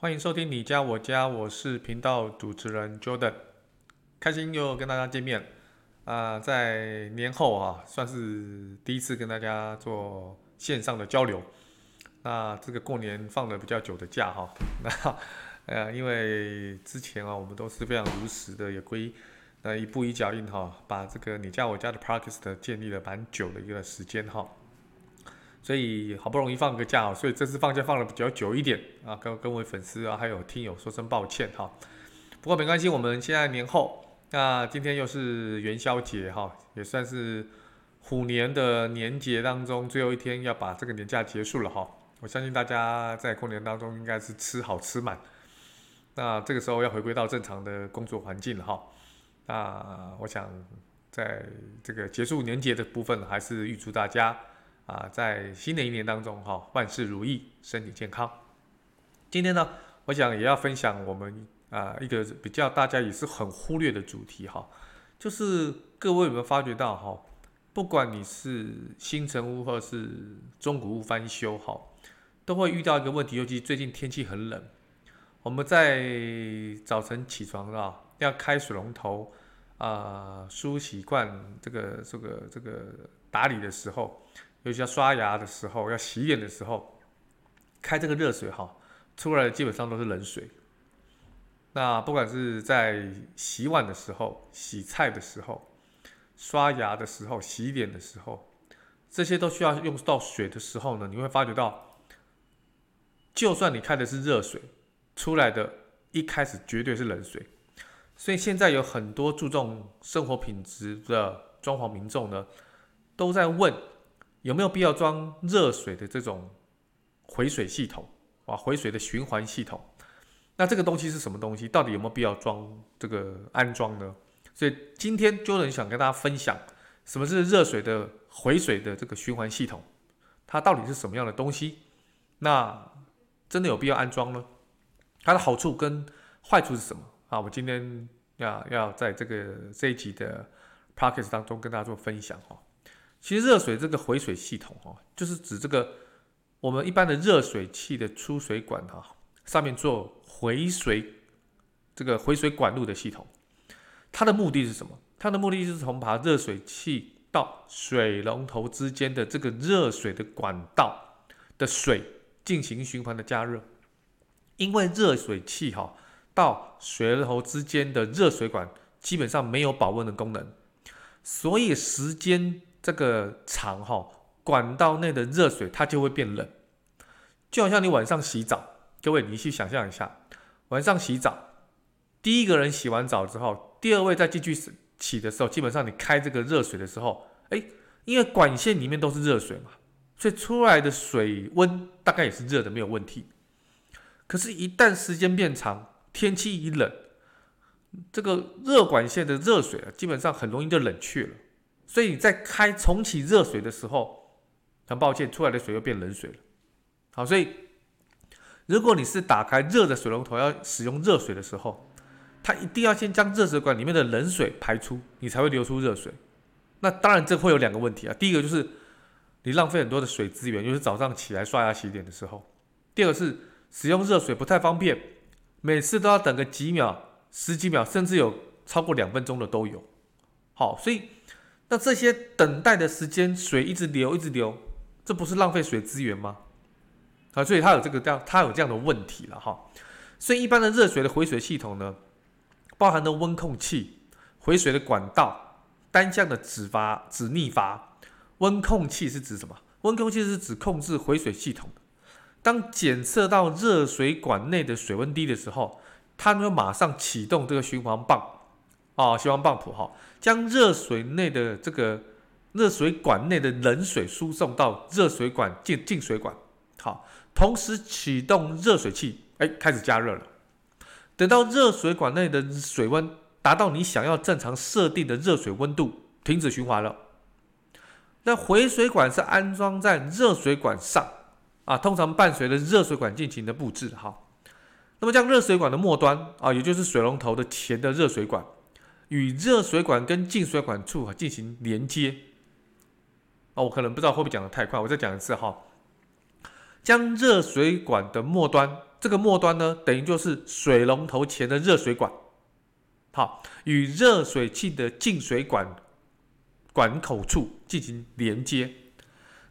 欢迎收听你家我家，我是频道主持人 Jordan，开心又跟大家见面啊、在年后啊，算是第一次跟大家做线上的交流。那这个过年放了比较久的假哈，那呃，因为之前啊，我们都是非常如实的，也归呃一步一脚印哈，把这个你家我家的 Podcast 建立了蛮久的一个时间哈。所以好不容易放个假，所以这次放假放的比较久一点啊，跟各位粉丝啊，还有听友说声抱歉哈。不过没关系，我们现在年后，那今天又是元宵节哈，也算是虎年的年节当中最后一天，要把这个年假结束了哈。我相信大家在过年当中应该是吃好吃满，那这个时候要回归到正常的工作环境了哈。那我想在这个结束年节的部分，还是预祝大家。啊，在新的一年当中，哈，万事如意，身体健康。今天呢，我想也要分享我们啊一个比较大家也是很忽略的主题，哈，就是各位有没有发觉到，哈，不管你是新成屋或是中古屋翻修，哈，都会遇到一个问题，尤其最近天气很冷，我们在早晨起床啊，要开水龙头啊，梳洗罐这个这个这个打理的时候。尤其要刷牙的时候，要洗脸的时候，开这个热水哈，出来的基本上都是冷水。那不管是在洗碗的时候、洗菜的时候、刷牙的时候、洗脸的时候，这些都需要用到水的时候呢，你会发觉到，就算你开的是热水，出来的一开始绝对是冷水。所以现在有很多注重生活品质的装潢民众呢，都在问。有没有必要装热水的这种回水系统啊？回水的循环系统，那这个东西是什么东西？到底有没有必要装这个安装呢？所以今天 Jordan 想跟大家分享什么是热水的回水的这个循环系统，它到底是什么样的东西？那真的有必要安装呢？它的好处跟坏处是什么啊？我今天要要在这个这一集的 Podcast 当中跟大家做分享哈。其实热水这个回水系统哦，就是指这个我们一般的热水器的出水管哈，上面做回水这个回水管路的系统。它的目的是什么？它的目的是从把热水器到水龙头之间的这个热水的管道的水进行循环的加热。因为热水器哈到水龙头之间的热水管基本上没有保温的功能，所以时间。这个长哈管道内的热水它就会变冷，就好像你晚上洗澡，各位你去想象一下，晚上洗澡，第一个人洗完澡之后，第二位再进去洗的时候，基本上你开这个热水的时候，哎，因为管线里面都是热水嘛，所以出来的水温大概也是热的，没有问题。可是，一旦时间变长，天气一冷，这个热管线的热水啊，基本上很容易就冷却了。所以你在开重启热水的时候，很抱歉，出来的水又变冷水了。好，所以如果你是打开热的水龙头要使用热水的时候，它一定要先将热水管里面的冷水排出，你才会流出热水。那当然这会有两个问题啊，第一个就是你浪费很多的水资源，就是早上起来刷牙洗脸的时候；第二个是使用热水不太方便，每次都要等个几秒、十几秒，甚至有超过两分钟的都有。好，所以。那这些等待的时间，水一直流，一直流，这不是浪费水资源吗？啊，所以它有这个这样，它有这样的问题了哈。所以一般的热水的回水系统呢，包含的温控器、回水的管道、单向的止阀、止逆阀。温控器是指什么？温控器是指控制回水系统的。当检测到热水管内的水温低的时候，它就马上启动这个循环棒。啊，循环泵浦哈，将热水内的这个热水管内的冷水输送到热水管进进水管，好，同时启动热水器哎，开始加热了。等到热水管内的水温达到你想要正常设定的热水温度，停止循环了。那回水管是安装在热水管上啊，通常伴随着热水管进行的布置。哈，那么将热水管的末端啊，也就是水龙头的前的热水管，与热水管跟进水管处进行连接。哦，我可能不知道会不会讲得太快，我再讲一次哈。将热水管的末端，这个末端呢，等于就是水龙头前的热水管，好，与热水器的进水管管口处进行连接。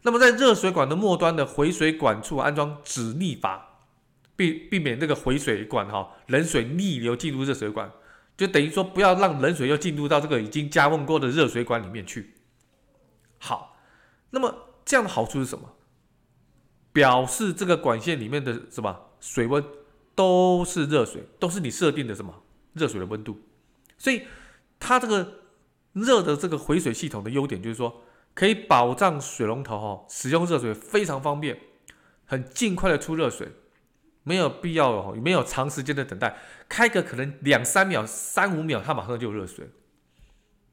那么在热水管的末端的回水管处安装止逆阀，避避免这个回水管哈冷水逆流进入热水管，就等于说不要让冷水又进入到这个已经加温过的热水管里面去。好，那么这样的好处是什么？表示这个管线里面的什么水温都是热水，都是你设定的什么热水的温度，所以它这个热的这个回水系统的优点就是说，可以保障水龙头哈使用热水非常方便，很尽快的出热水，没有必要哦，没有长时间的等待，开个可能两三秒、三五秒，它马上就有热水。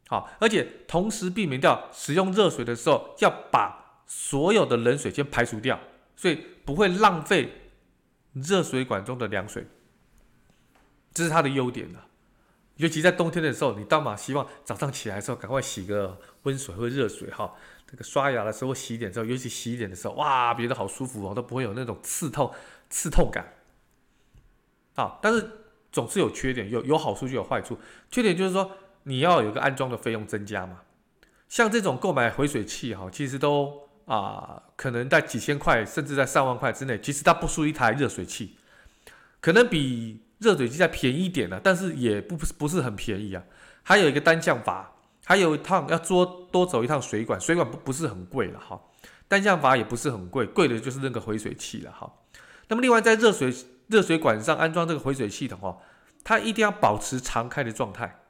好，而且同时避免掉使用热水的时候要把所有的冷水先排除掉。所以不会浪费热水管中的凉水，这是它的优点了。尤其在冬天的时候，你当然希望早上起来的时候赶快洗个温水或热水哈。这个刷牙的时候、洗脸的时候，尤其洗脸的时候，哇，觉得好舒服哦，都不会有那种刺痛、刺痛感。啊，但是总是有缺点，有有好处就有坏处。缺点就是说，你要有个安装的费用增加嘛。像这种购买回水器哈，其实都。啊，可能在几千块，甚至在上万块之内，其实它不输一台热水器，可能比热水器再便宜一点呢，但是也不不是很便宜啊。还有一个单向阀，还有一趟要多多走一趟水管，水管不不是很贵了哈，单向阀也不是很贵，贵的就是那个回水器了哈。那么另外在热水热水管上安装这个回水系统哦，它一定要保持常开的状态，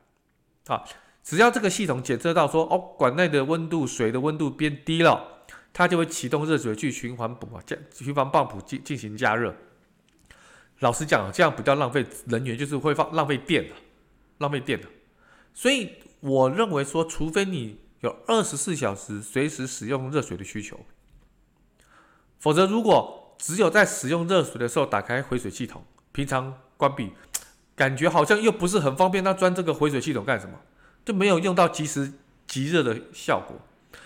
啊，只要这个系统检测到说哦，管内的温度水的温度变低了。它就会启动热水去循环补啊，加循环泵浦进进行加热。老实讲，这样比较浪费能源，就是会放浪费电的，浪费电的。所以我认为说，除非你有二十四小时随时使用热水的需求，否则如果只有在使用热水的时候打开回水系统，平常关闭，感觉好像又不是很方便。那装这个回水系统干什么？就没有用到即时即热的效果。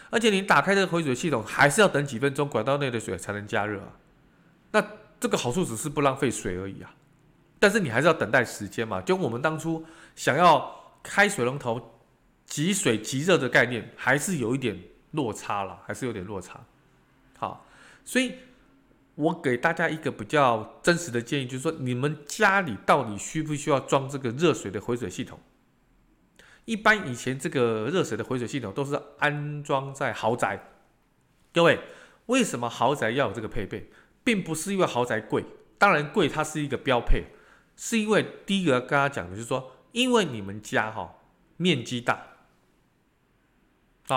而且你打开这个回水系统，还是要等几分钟，管道内的水才能加热啊。那这个好处只是不浪费水而已啊，但是你还是要等待时间嘛。就我们当初想要开水龙头即水即热的概念，还是有一点落差了，还是有点落差。好，所以我给大家一个比较真实的建议，就是说你们家里到底需不需要装这个热水的回水系统？一般以前这个热水的回水系统都是安装在豪宅。各位，为什么豪宅要有这个配备？并不是因为豪宅贵，当然贵它是一个标配，是因为第一个要跟大家讲的就是说，因为你们家哈面积大，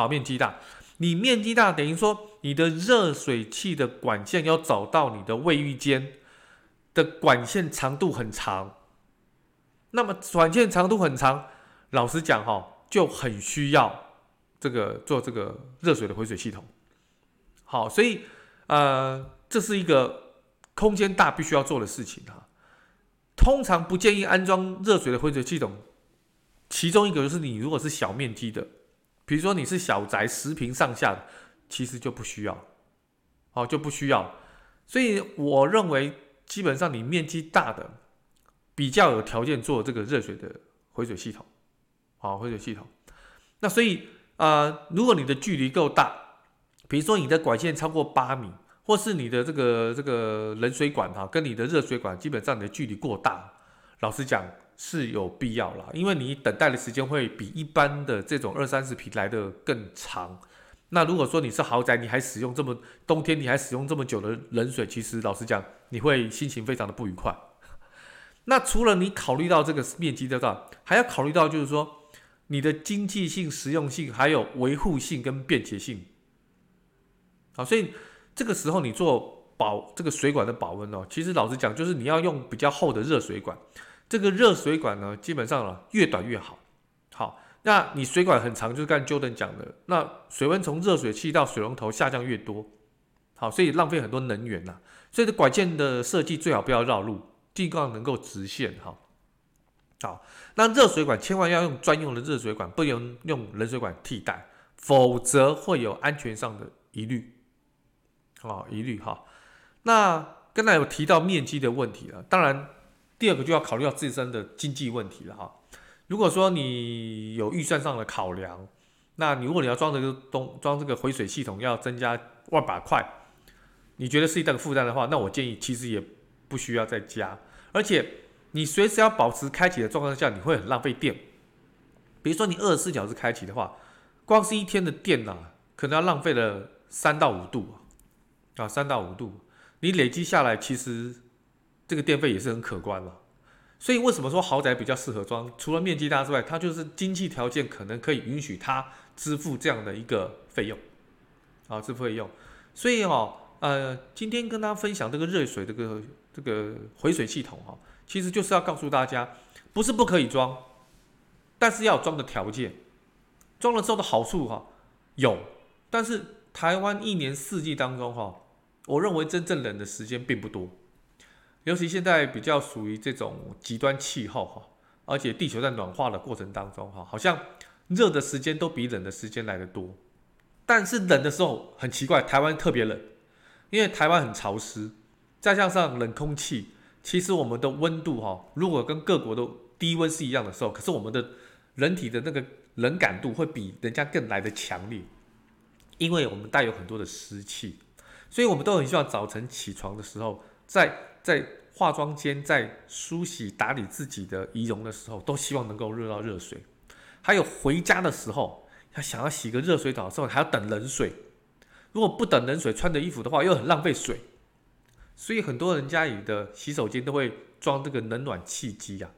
啊面积大，你面积大等于说你的热水器的管线要走到你的卫浴间的管线长度很长，那么管线长度很长。老实讲哈，就很需要这个做这个热水的回水系统。好，所以呃，这是一个空间大必须要做的事情哈。通常不建议安装热水的回水系统，其中一个就是你如果是小面积的，比如说你是小宅十平上下的，其实就不需要，哦，就不需要。所以我认为，基本上你面积大的，比较有条件做这个热水的回水系统。好，回水系统。那所以，呃，如果你的距离够大，比如说你的管线超过八米，或是你的这个这个冷水管哈，跟你的热水管基本上你的距离过大，老实讲是有必要啦，因为你等待的时间会比一般的这种二三十坪来的更长。那如果说你是豪宅，你还使用这么冬天你还使用这么久的冷水，其实老实讲你会心情非常的不愉快。那除了你考虑到这个面积的大，还要考虑到就是说。你的经济性、实用性，还有维护性跟便捷性，好，所以这个时候你做保这个水管的保温哦，其实老实讲，就是你要用比较厚的热水管。这个热水管呢，基本上啊，越短越好。好，那你水管很长，就是刚才 Jordan 讲的，那水温从热水器到水龙头下降越多，好，所以浪费很多能源呐、所以这管线的设计最好不要绕路，尽量能够直线。哈，好，那热水管千万要用专用的热水管，不能用冷水管替代，否则会有安全上的疑虑。好，疑虑哈。那刚才有提到面积的问题了，当然第二个就要考虑到自身的经济问题了哈。如果说你有预算上的考量，那你如果你要装这个东装这个回水系统要增加万把块，你觉得是一个负担的话，那我建议其实也不需要再加，而且你随时要保持开启的状况下，你会很浪费电。比如说你二十四小时开启的话，光是一天的电啊，可能要浪费了三到五度。啊，三到五度，你累积下来，其实这个电费也是很可观了。所以为什么说豪宅比较适合装？除了面积大之外，它就是经济条件可能可以允许它支付这样的一个费用，啊，支付费用。所以哦，呃，今天跟大家分享这个热水这个这个回水系统哈，其实就是要告诉大家，不是不可以装，但是要装的条件。装了之后的好处哈有，但是台湾一年四季当中哈。我认为真正冷的时间并不多，尤其现在比较属于这种极端气候哈，而且地球在暖化的过程当中哈，好像热的时间都比冷的时间来得多。但是冷的时候很奇怪，台湾特别冷，因为台湾很潮湿，再加上冷空气，其实我们的温度哈，如果跟各国的低温是一样的时候，可是我们的人体的那个冷感度会比人家更来得强烈，因为我们带有很多的湿气。所以，我们都很希望早晨起床的时候，在在化妆间，在梳洗打理自己的仪容的时候，都希望能够热到热水。还有回家的时候，要想要洗个热水澡的时候，还要等冷水。如果不等冷水，穿的衣服的话，又很浪费水。所以，很多人家里的洗手间都会装这个冷暖气机呀。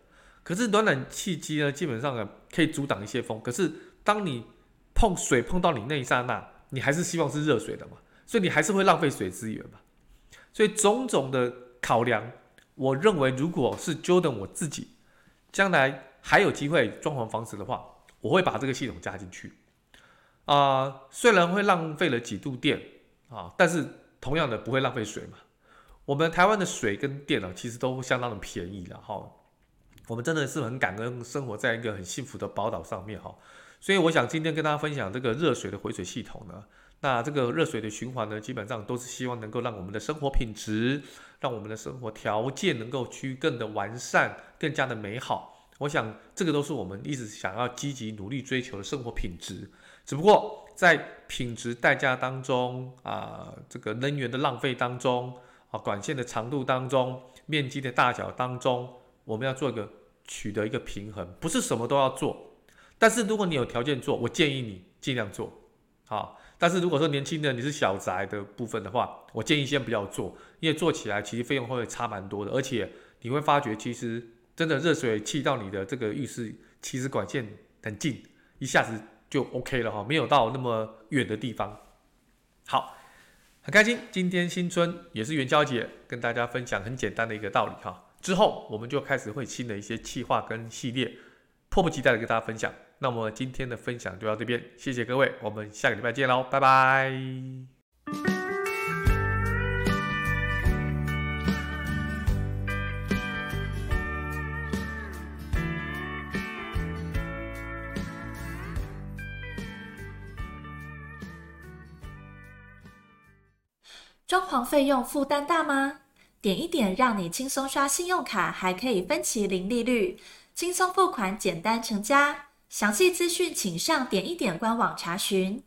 可是，暖暖气机呢，基本上呢，可以阻挡一些风。可是，当你碰水碰到你那一刹那，你还是希望是热水的嘛？所以你还是会浪费水资源嘛？所以种种的考量，我认为如果是 Jordan 我自己将来还有机会装潢房子的话，我会把这个系统加进去。啊、虽然会浪费了几度电啊，但是同样的不会浪费水嘛。我们台湾的水跟电啊，其实都相当的便宜了哈。我们真的是很感恩生活在一个很幸福的宝岛上面哈。所以我想今天跟大家分享这个热水的回水系统呢。那这个热水的循环呢，基本上都是希望能够让我们的生活品质，让我们的生活条件能够去更的完善，更加的美好。我想这个都是我们一直想要积极努力追求的生活品质。只不过在品质代价当中啊，这个能源的浪费当中啊，管线的长度当中，面积的大小当中，我们要做一个取得一个平衡，不是什么都要做。但是如果你有条件做，我建议你尽量做，好。但是如果说年轻人你是小宅的部分的话，我建议先不要做，因为做起来其实费用会差蛮多的，而且你会发觉其实真的热水器到你的这个浴室，其实管线很近，一下子就 OK 了哈，没有到那么远的地方。好，很开心今天新春也是元宵节，跟大家分享很简单的一个道理哈。之后我们就开始会新的一些企划跟系列，迫不及待的跟大家分享。那么今天的分享就到这边，谢谢各位，我们下个礼拜见喽，拜拜。装潢费用负担大吗？点一点让你轻松刷信用卡，还可以分期零利率，轻松付款，简单成家。详细资讯请上点一点官网查询。